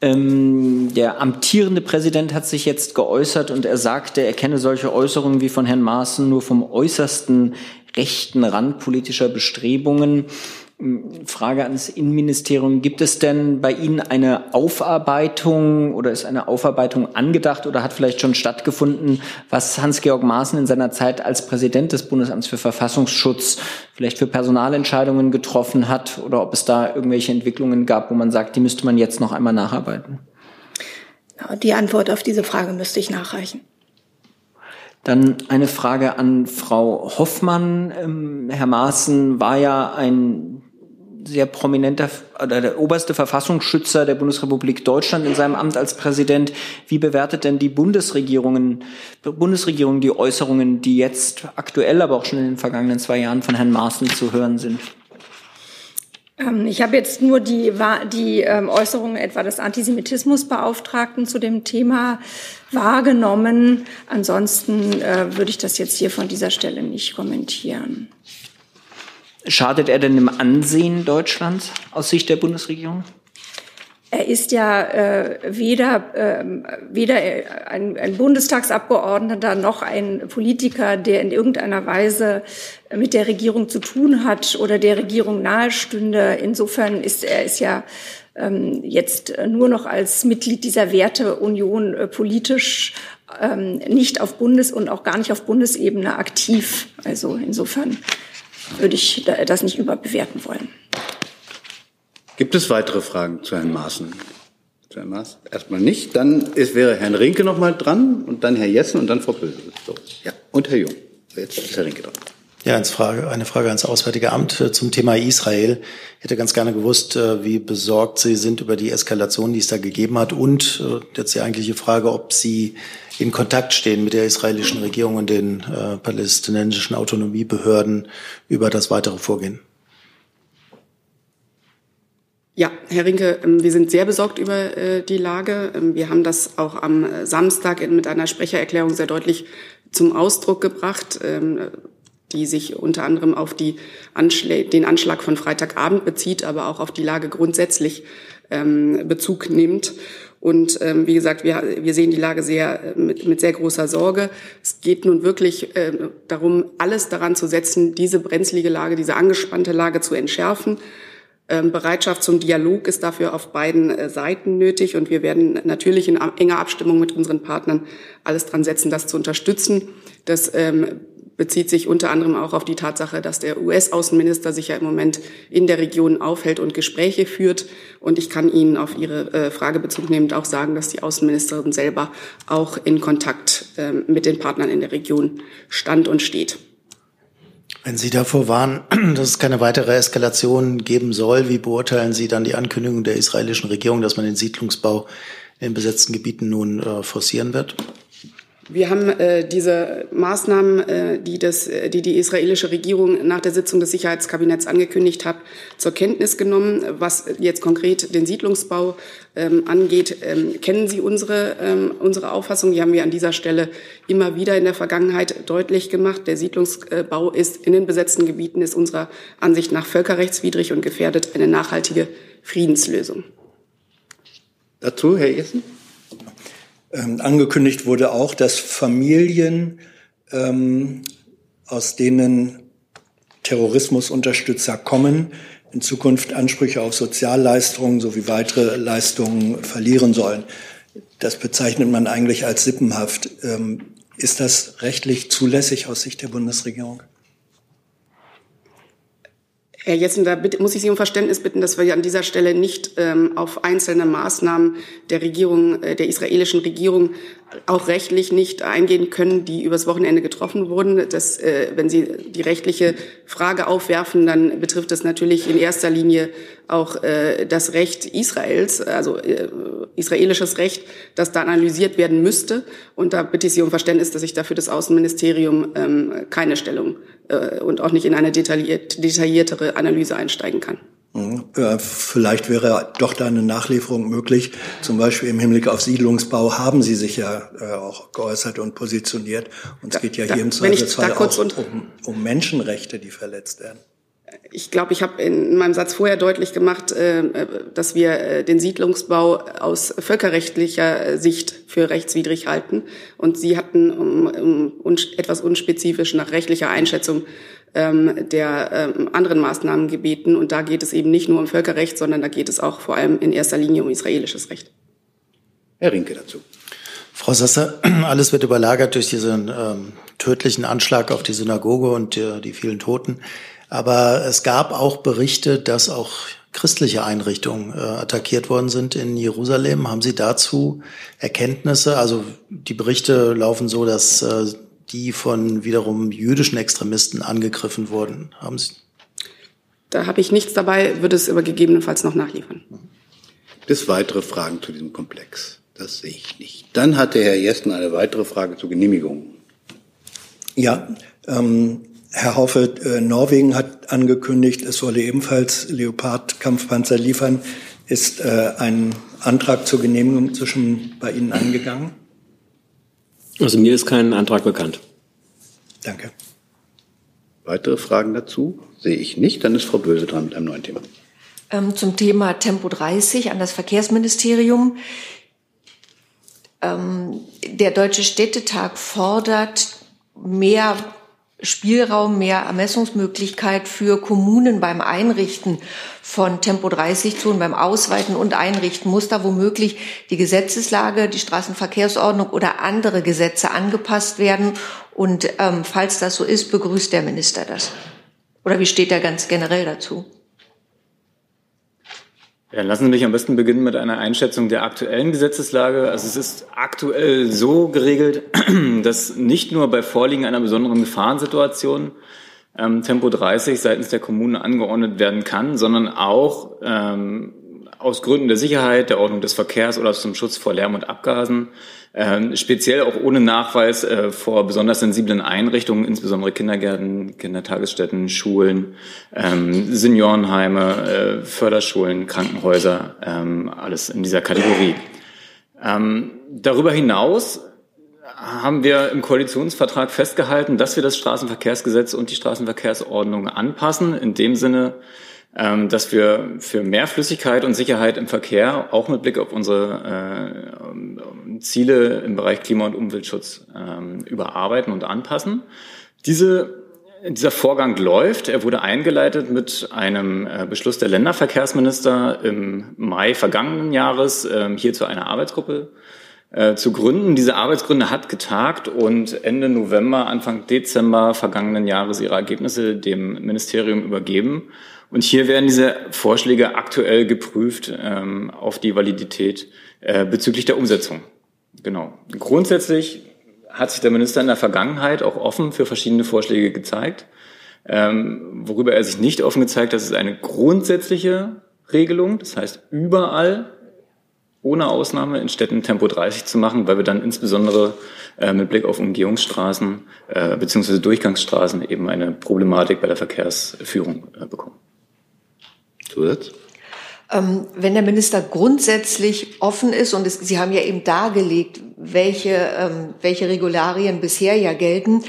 Ähm, der amtierende Präsident hat sich jetzt geäußert und er sagte, er kenne solche Äußerungen wie von Herrn Maaßen nur vom äußersten rechten Rand politischer Bestrebungen. Frage ans Innenministerium. Gibt es denn bei Ihnen eine Aufarbeitung oder ist eine Aufarbeitung angedacht oder hat vielleicht schon stattgefunden, was Hans-Georg Maaßen in seiner Zeit als Präsident des Bundesamts für Verfassungsschutz vielleicht für Personalentscheidungen getroffen hat oder ob es da irgendwelche Entwicklungen gab, wo man sagt, die müsste man jetzt noch einmal nacharbeiten? Die Antwort auf diese Frage müsste ich nachreichen. Dann eine Frage an Frau Hoffmann. Ähm, Herr Maaßen war ja ein sehr prominenter oder der oberste Verfassungsschützer der Bundesrepublik Deutschland in seinem Amt als Präsident. Wie bewertet denn die Bundesregierungen, Bundesregierung die Äußerungen, die jetzt aktuell, aber auch schon in den vergangenen zwei Jahren von Herrn Maaßen zu hören sind? Ähm, ich habe jetzt nur die, die ähm, Äußerungen etwa des Antisemitismusbeauftragten zu dem Thema wahrgenommen. Ansonsten äh, würde ich das jetzt hier von dieser Stelle nicht kommentieren. Schadet er denn dem Ansehen Deutschlands aus Sicht der Bundesregierung? Er ist ja äh, weder, äh, weder ein, ein Bundestagsabgeordneter noch ein Politiker, der in irgendeiner Weise mit der Regierung zu tun hat oder der Regierung nahestünde. Insofern ist er ist ja ähm, jetzt nur noch als Mitglied dieser Werteunion äh, politisch ähm, nicht auf Bundes- und auch gar nicht auf Bundesebene aktiv. Also insofern würde ich das nicht überbewerten wollen. Gibt es weitere Fragen zu Herrn Maaßen? Zu Herrn Maas? Erstmal nicht. Dann ist, wäre Herrn Rinke noch mal dran und dann Herr Jessen und dann Frau Böse. So. Ja. Und Herr Jung. Jetzt ist Herr Rinke dran. Ja, eine Frage, ans Auswärtige Amt äh, zum Thema Israel. Ich hätte ganz gerne gewusst, äh, wie besorgt Sie sind über die Eskalation, die es da gegeben hat. Und äh, jetzt die eigentliche Frage, ob Sie in Kontakt stehen mit der israelischen Regierung und den palästinensischen Autonomiebehörden über das weitere Vorgehen. Ja, Herr Rinke, ähm, wir sind sehr besorgt über die Lage. Ähm, wir haben das auch am Samstag mit einer Sprechererklärung sehr deutlich zum Ausdruck gebracht. Ähm, die sich unter anderem auf die Anschlä den Anschlag von Freitagabend bezieht, aber auch auf die Lage grundsätzlich ähm, Bezug nimmt. Und ähm, wie gesagt, wir, wir sehen die Lage sehr mit, mit sehr großer Sorge. Es geht nun wirklich äh, darum, alles daran zu setzen, diese brenzlige Lage, diese angespannte Lage zu entschärfen. Ähm, Bereitschaft zum Dialog ist dafür auf beiden äh, Seiten nötig und wir werden natürlich in enger Abstimmung mit unseren Partnern alles dran setzen, das zu unterstützen. Das ähm, bezieht sich unter anderem auch auf die Tatsache, dass der US-Außenminister sich ja im Moment in der Region aufhält und Gespräche führt. Und ich kann Ihnen auf Ihre äh, Frage Bezug nehmend auch sagen, dass die Außenministerin selber auch in Kontakt äh, mit den Partnern in der Region stand und steht. Wenn Sie davor waren, dass es keine weitere Eskalation geben soll, wie beurteilen Sie dann die Ankündigung der israelischen Regierung, dass man den Siedlungsbau in besetzten Gebieten nun äh, forcieren wird? Wir haben äh, diese Maßnahmen, äh, die, das, die die israelische Regierung nach der Sitzung des Sicherheitskabinetts angekündigt hat, zur Kenntnis genommen. Was jetzt konkret den Siedlungsbau ähm, angeht, ähm, kennen Sie unsere, ähm, unsere Auffassung. Die haben wir an dieser Stelle immer wieder in der Vergangenheit deutlich gemacht. Der Siedlungsbau ist in den besetzten Gebieten ist unserer Ansicht nach völkerrechtswidrig und gefährdet eine nachhaltige Friedenslösung. Dazu, Herr Essen? Ähm, angekündigt wurde auch, dass Familien, ähm, aus denen Terrorismusunterstützer kommen, in Zukunft Ansprüche auf Sozialleistungen sowie weitere Leistungen verlieren sollen. Das bezeichnet man eigentlich als sippenhaft. Ähm, ist das rechtlich zulässig aus Sicht der Bundesregierung? Herr Jessen, da muss ich Sie um Verständnis bitten, dass wir an dieser Stelle nicht ähm, auf einzelne Maßnahmen der Regierung, äh, der israelischen Regierung auch rechtlich nicht eingehen können, die übers Wochenende getroffen wurden. Das, äh, wenn Sie die rechtliche Frage aufwerfen, dann betrifft das natürlich in erster Linie auch äh, das Recht Israels, also äh, israelisches Recht, das da analysiert werden müsste. Und da bitte ich Sie um Verständnis, dass ich dafür das Außenministerium ähm, keine Stellung äh, und auch nicht in eine detailliert, detailliertere Analyse einsteigen kann. Mhm. Vielleicht wäre doch da eine Nachlieferung möglich. Zum Beispiel im Hinblick auf Siedlungsbau haben Sie sich ja äh, auch geäußert und positioniert. Und es geht ja hier im Zweifelsfall auch um, um Menschenrechte, die verletzt werden. Ich glaube, ich habe in meinem Satz vorher deutlich gemacht, äh, dass wir äh, den Siedlungsbau aus völkerrechtlicher Sicht für rechtswidrig halten. Und Sie hatten um, um etwas unspezifisch nach rechtlicher Einschätzung ähm, der ähm, anderen Maßnahmen gebeten. Und da geht es eben nicht nur um Völkerrecht, sondern da geht es auch vor allem in erster Linie um israelisches Recht. Herr Rinke dazu. Frau Sasser, alles wird überlagert durch diesen ähm, tödlichen Anschlag auf die Synagoge und äh, die vielen Toten. Aber es gab auch Berichte, dass auch christliche Einrichtungen äh, attackiert worden sind in Jerusalem. Haben Sie dazu Erkenntnisse? Also die Berichte laufen so, dass äh, die von wiederum jüdischen Extremisten angegriffen wurden. Haben Sie? Da habe ich nichts dabei, würde es aber gegebenenfalls noch nachliefern. Gibt es weitere Fragen zu diesem Komplex? Das sehe ich nicht. Dann hatte Herr Jessen eine weitere Frage zur Genehmigung. Ja, ähm, Herr Haufe, äh, Norwegen hat angekündigt, es wolle ebenfalls Leopard-Kampfpanzer liefern. Ist äh, ein Antrag zur Genehmigung zwischen bei Ihnen eingegangen? Also mir ist kein Antrag bekannt. Danke. Weitere Fragen dazu sehe ich nicht. Dann ist Frau Böse dran mit einem neuen Thema. Ähm, zum Thema Tempo 30 an das Verkehrsministerium. Ähm, der Deutsche Städtetag fordert mehr Spielraum, mehr Ermessungsmöglichkeit für Kommunen beim Einrichten von Tempo 30 Zonen, beim Ausweiten und Einrichten? Muss da womöglich die Gesetzeslage, die Straßenverkehrsordnung oder andere Gesetze angepasst werden? Und ähm, falls das so ist, begrüßt der Minister das? Oder wie steht er ganz generell dazu? Ja, lassen Sie mich am besten beginnen mit einer Einschätzung der aktuellen Gesetzeslage. Also es ist aktuell so geregelt, dass nicht nur bei Vorliegen einer besonderen Gefahrensituation ähm, Tempo 30 seitens der Kommunen angeordnet werden kann, sondern auch ähm, aus Gründen der Sicherheit, der Ordnung des Verkehrs oder zum Schutz vor Lärm und Abgasen ähm, speziell auch ohne Nachweis äh, vor besonders sensiblen Einrichtungen, insbesondere Kindergärten, Kindertagesstätten, Schulen, ähm, Seniorenheime, äh, Förderschulen, Krankenhäuser, ähm, alles in dieser Kategorie. Ähm, darüber hinaus haben wir im Koalitionsvertrag festgehalten, dass wir das Straßenverkehrsgesetz und die Straßenverkehrsordnung anpassen, in dem Sinne, dass wir für mehr Flüssigkeit und Sicherheit im Verkehr auch mit Blick auf unsere äh, Ziele im Bereich Klima- und Umweltschutz ähm, überarbeiten und anpassen. Diese, dieser Vorgang läuft. Er wurde eingeleitet mit einem äh, Beschluss der Länderverkehrsminister im Mai vergangenen Jahres äh, hier zu einer Arbeitsgruppe äh, zu gründen. Diese Arbeitsgründe hat getagt und Ende November, Anfang Dezember vergangenen Jahres ihre Ergebnisse dem Ministerium übergeben. Und hier werden diese Vorschläge aktuell geprüft ähm, auf die Validität äh, bezüglich der Umsetzung. Genau. Grundsätzlich hat sich der Minister in der Vergangenheit auch offen für verschiedene Vorschläge gezeigt. Ähm, worüber er sich nicht offen gezeigt hat, ist eine grundsätzliche Regelung, das heißt überall ohne Ausnahme in Städten Tempo 30 zu machen, weil wir dann insbesondere äh, mit Blick auf Umgehungsstraßen äh, bzw. Durchgangsstraßen eben eine Problematik bei der Verkehrsführung äh, bekommen. Zusatz? Ähm, wenn der Minister grundsätzlich offen ist, und es, Sie haben ja eben dargelegt, welche, ähm, welche Regularien bisher ja gelten,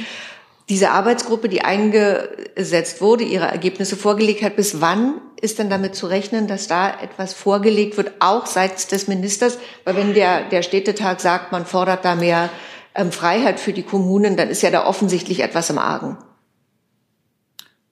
diese Arbeitsgruppe, die eingesetzt wurde, ihre Ergebnisse vorgelegt hat, bis wann ist denn damit zu rechnen, dass da etwas vorgelegt wird, auch seitens des Ministers? Weil wenn der, der Städtetag sagt, man fordert da mehr ähm, Freiheit für die Kommunen, dann ist ja da offensichtlich etwas im Argen.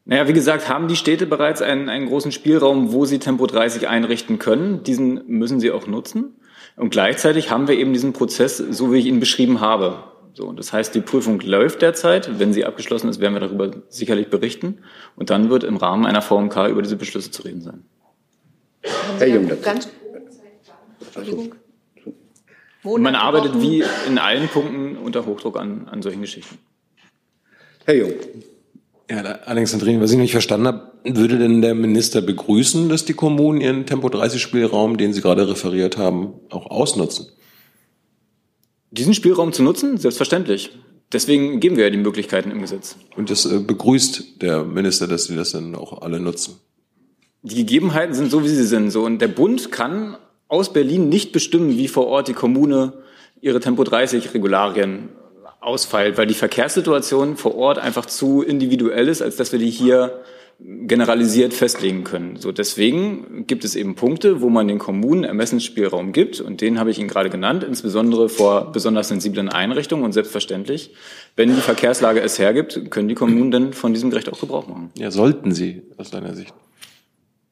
Naja, wie gesagt, haben die Städte bereits einen, einen großen Spielraum, wo sie Tempo 30 einrichten können. Diesen müssen sie auch nutzen. Und gleichzeitig haben wir eben diesen Prozess, so wie ich ihn beschrieben habe. So, das heißt, die Prüfung läuft derzeit. Wenn sie abgeschlossen ist, werden wir darüber sicherlich berichten. Und dann wird im Rahmen einer VMK über diese Beschlüsse zu reden sein. Herr Jung, ganz Entschuldigung. Man arbeitet wie in allen Punkten unter Hochdruck an, an solchen Geschichten. Herr Jung. Ja, Alexandrine, was ich nicht verstanden habe, würde denn der Minister begrüßen, dass die Kommunen ihren Tempo-30-Spielraum, den Sie gerade referiert haben, auch ausnutzen? Diesen Spielraum zu nutzen? Selbstverständlich. Deswegen geben wir ja die Möglichkeiten im Gesetz. Und das äh, begrüßt der Minister, dass Sie das dann auch alle nutzen? Die Gegebenheiten sind so, wie sie sind. So. Und der Bund kann aus Berlin nicht bestimmen, wie vor Ort die Kommune ihre Tempo-30-Regularien ausfällt, weil die Verkehrssituation vor Ort einfach zu individuell ist, als dass wir die hier generalisiert festlegen können. So deswegen gibt es eben Punkte, wo man den Kommunen Ermessensspielraum gibt und den habe ich Ihnen gerade genannt, insbesondere vor besonders sensiblen Einrichtungen und selbstverständlich, wenn die Verkehrslage es hergibt, können die Kommunen dann von diesem Recht auch Gebrauch machen. Ja, sollten sie aus deiner Sicht.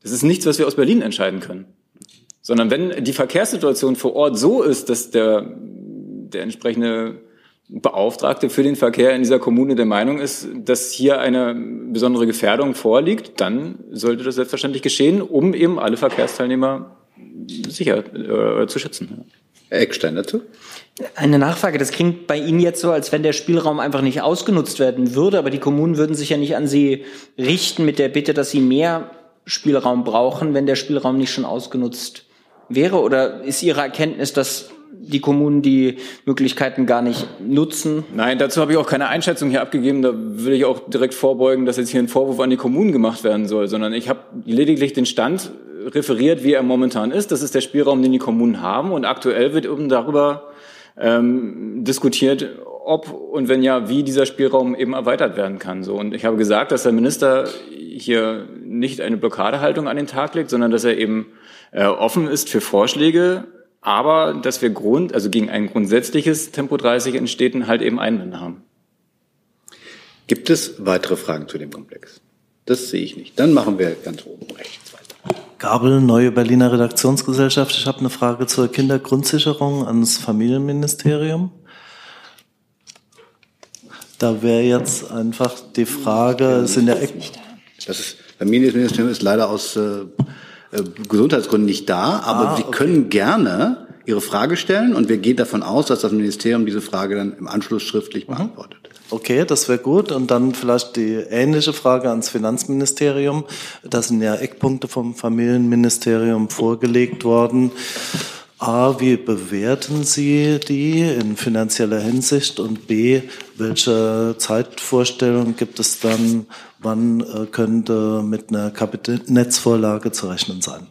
Das ist nichts, was wir aus Berlin entscheiden können, sondern wenn die Verkehrssituation vor Ort so ist, dass der der entsprechende Beauftragte für den Verkehr in dieser Kommune der Meinung ist, dass hier eine besondere Gefährdung vorliegt, dann sollte das selbstverständlich geschehen, um eben alle Verkehrsteilnehmer sicher äh, zu schützen. Herr Eckstein dazu? Eine Nachfrage. Das klingt bei Ihnen jetzt so, als wenn der Spielraum einfach nicht ausgenutzt werden würde, aber die Kommunen würden sich ja nicht an Sie richten mit der Bitte, dass sie mehr Spielraum brauchen, wenn der Spielraum nicht schon ausgenutzt wäre? Oder ist Ihre Erkenntnis, dass die Kommunen die Möglichkeiten gar nicht nutzen? Nein, dazu habe ich auch keine Einschätzung hier abgegeben. Da will ich auch direkt vorbeugen, dass jetzt hier ein Vorwurf an die Kommunen gemacht werden soll, sondern ich habe lediglich den Stand referiert, wie er momentan ist. Das ist der Spielraum, den die Kommunen haben. Und aktuell wird eben darüber ähm, diskutiert, ob und wenn ja, wie dieser Spielraum eben erweitert werden kann. So und ich habe gesagt, dass der Minister hier nicht eine Blockadehaltung an den Tag legt, sondern dass er eben äh, offen ist für Vorschläge, aber dass wir Grund, also gegen ein grundsätzliches Tempo 30 in Städten halt eben Einwände haben. Gibt es weitere Fragen zu dem Komplex? Das sehe ich nicht. Dann machen wir ganz oben rechts weiter. Gabel, Neue Berliner Redaktionsgesellschaft. Ich habe eine Frage zur Kindergrundsicherung ans Familienministerium. Da wäre jetzt einfach die Frage, sind ja das ist, Familienministerium ist leider aus äh, äh, Gesundheitsgründen nicht da, aber ah, Sie können gerne Ihre Frage stellen und wir gehen davon aus, dass das Ministerium diese Frage dann im Anschluss schriftlich mhm. beantwortet. Okay, das wäre gut. Und dann vielleicht die ähnliche Frage ans Finanzministerium. Da sind ja Eckpunkte vom Familienministerium vorgelegt worden. A, wie bewerten Sie die in finanzieller Hinsicht? Und B, welche Zeitvorstellung gibt es dann, wann äh, könnte mit einer Kabinettsvorlage zu rechnen sein?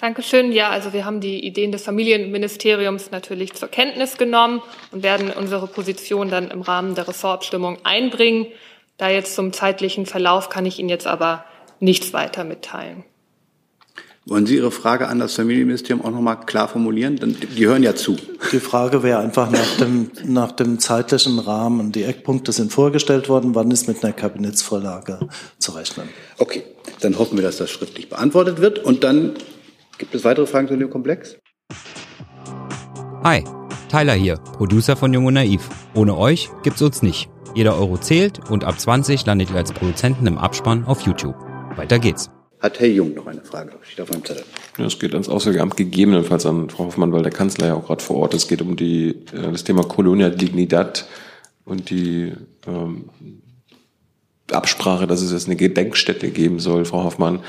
Dankeschön. Ja, also wir haben die Ideen des Familienministeriums natürlich zur Kenntnis genommen und werden unsere Position dann im Rahmen der Ressortabstimmung einbringen. Da jetzt zum zeitlichen Verlauf kann ich Ihnen jetzt aber nichts weiter mitteilen. Wollen Sie Ihre Frage an das Familienministerium auch noch mal klar formulieren? Denn die hören ja zu. Die Frage wäre einfach nach dem, nach dem zeitlichen Rahmen. Die Eckpunkte sind vorgestellt worden. Wann ist mit einer Kabinettsvorlage zu rechnen? Okay, dann hoffen wir, dass das schriftlich beantwortet wird. Und dann Gibt es weitere Fragen zu dem Komplex? Hi, Tyler hier, Producer von Jung und Naiv. Ohne euch gibt's uns nicht. Jeder Euro zählt und ab 20 landet ihr als Produzenten im Abspann auf YouTube. Weiter geht's. Hat Herr Jung noch eine Frage? Steht auf meinem Zettel. Ja, es geht ans Auswärtige Amt gegebenenfalls an Frau Hoffmann, weil der Kanzler ja auch gerade vor Ort ist. Es geht um die, äh, das Thema Colonia Dignidad und die ähm, Absprache, dass es jetzt eine Gedenkstätte geben soll, Frau Hoffmann.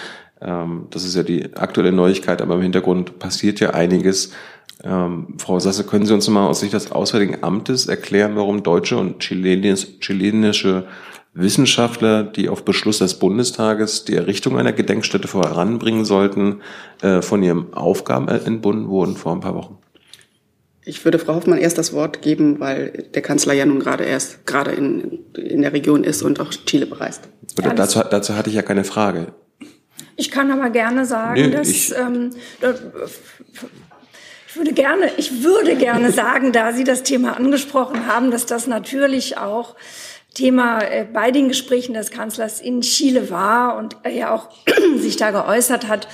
Ähm, das ist ja die aktuelle Neuigkeit, aber im Hintergrund passiert ja einiges. Ähm, Frau Sasse, können Sie uns mal aus Sicht des Auswärtigen Amtes erklären, warum deutsche und chilenis, chilenische Wissenschaftler, die auf Beschluss des Bundestages die Errichtung einer Gedenkstätte voranbringen sollten, äh, von ihren Aufgaben entbunden wurden vor ein paar Wochen? Ich würde Frau Hoffmann erst das Wort geben, weil der Kanzler ja nun gerade erst gerade in, in der Region ist und auch Chile bereist. Oder dazu, dazu hatte ich ja keine Frage. Ich kann aber gerne sagen, nee, dass ich, ähm, ich würde gerne, ich würde gerne sagen, da Sie das Thema angesprochen haben, dass das natürlich auch Thema äh, bei den Gesprächen des Kanzlers in Chile war und er ja auch sich da geäußert hat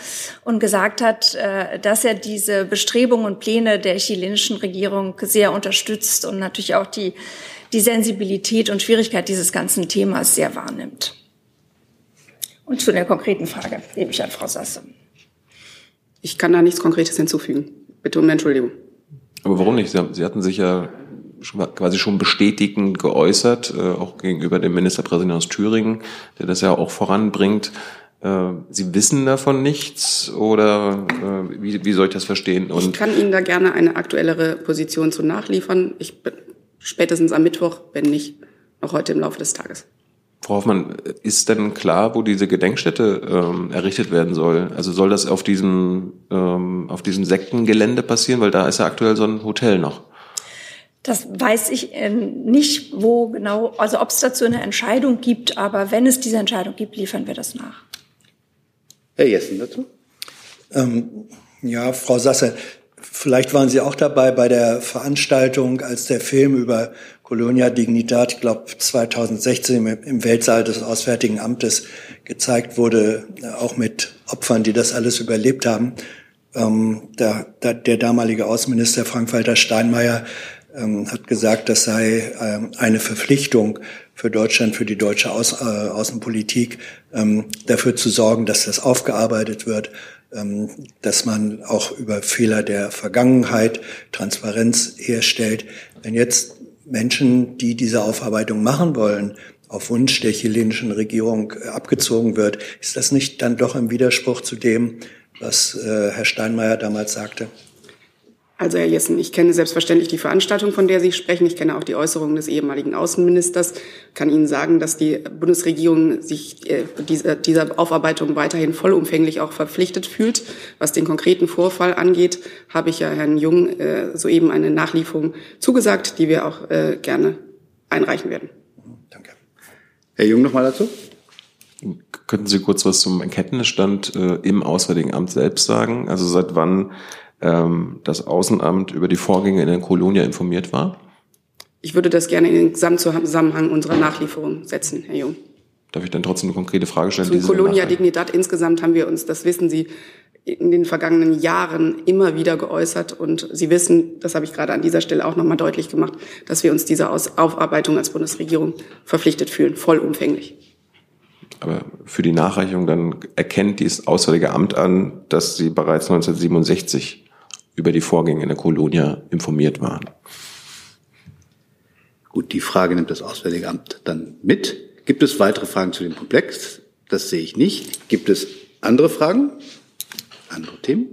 und gesagt hat, äh, dass er diese Bestrebungen und Pläne der chilenischen Regierung sehr unterstützt und natürlich auch die, die Sensibilität und Schwierigkeit dieses ganzen Themas sehr wahrnimmt. Und zu der konkreten Frage gebe ich an Frau Sasse. Ich kann da nichts Konkretes hinzufügen. Bitte um Entschuldigung. Aber warum nicht? Sie hatten sich ja quasi schon bestätigend geäußert, äh, auch gegenüber dem Ministerpräsidenten aus Thüringen, der das ja auch voranbringt. Äh, Sie wissen davon nichts oder äh, wie, wie soll ich das verstehen? Und ich kann Ihnen da gerne eine aktuellere Position zu nachliefern. Ich spätestens am Mittwoch, wenn nicht noch heute im Laufe des Tages. Frau Hoffmann, ist denn klar, wo diese Gedenkstätte ähm, errichtet werden soll? Also soll das auf diesem, ähm, auf diesem Sektengelände passieren? Weil da ist ja aktuell so ein Hotel noch. Das weiß ich äh, nicht, wo genau, also ob es dazu eine Entscheidung gibt, aber wenn es diese Entscheidung gibt, liefern wir das nach. Herr Jessen dazu? Ähm, ja, Frau Sasse, vielleicht waren Sie auch dabei bei der Veranstaltung, als der Film über Colonia Dignidad, ich glaube 2016 im Weltsaal des Auswärtigen Amtes gezeigt wurde, äh, auch mit Opfern, die das alles überlebt haben. Ähm, der, der, damalige Außenminister Frank-Walter Steinmeier ähm, hat gesagt, das sei ähm, eine Verpflichtung für Deutschland, für die deutsche Aus, äh, Außenpolitik, ähm, dafür zu sorgen, dass das aufgearbeitet wird, ähm, dass man auch über Fehler der Vergangenheit Transparenz herstellt. Wenn jetzt Menschen, die diese Aufarbeitung machen wollen, auf Wunsch der chilenischen Regierung äh, abgezogen wird, ist das nicht dann doch im Widerspruch zu dem, was äh, Herr Steinmeier damals sagte? Also Herr Jessen, ich kenne selbstverständlich die Veranstaltung, von der Sie sprechen. Ich kenne auch die Äußerungen des ehemaligen Außenministers. Ich kann Ihnen sagen, dass die Bundesregierung sich äh, dieser, dieser Aufarbeitung weiterhin vollumfänglich auch verpflichtet fühlt. Was den konkreten Vorfall angeht, habe ich ja Herrn Jung äh, soeben eine Nachlieferung zugesagt, die wir auch äh, gerne einreichen werden. Danke. Herr Jung noch mal dazu? Könnten Sie kurz was zum Erkenntnisstand im Auswärtigen Amt selbst sagen? Also seit wann ähm, das Außenamt über die Vorgänge in der Kolonia informiert war? Ich würde das gerne in den Gesamtzusammenhang unserer Nachlieferung setzen, Herr Jung. Darf ich dann trotzdem eine konkrete Frage stellen? Zu Colonia Dignidad insgesamt haben wir uns, das wissen Sie, in den vergangenen Jahren immer wieder geäußert. Und Sie wissen, das habe ich gerade an dieser Stelle auch nochmal deutlich gemacht, dass wir uns dieser Aufarbeitung als Bundesregierung verpflichtet fühlen, vollumfänglich. Aber für die Nachreichung dann erkennt dieses Auswärtige Amt an, dass Sie bereits 1967 über die Vorgänge in der Kolonia informiert waren. Gut, die Frage nimmt das Auswärtige Amt dann mit. Gibt es weitere Fragen zu dem Komplex? Das sehe ich nicht. Gibt es andere Fragen? Andere Themen?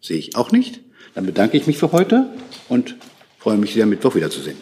Sehe ich auch nicht. Dann bedanke ich mich für heute und freue mich, Sie am Mittwoch wiederzusehen.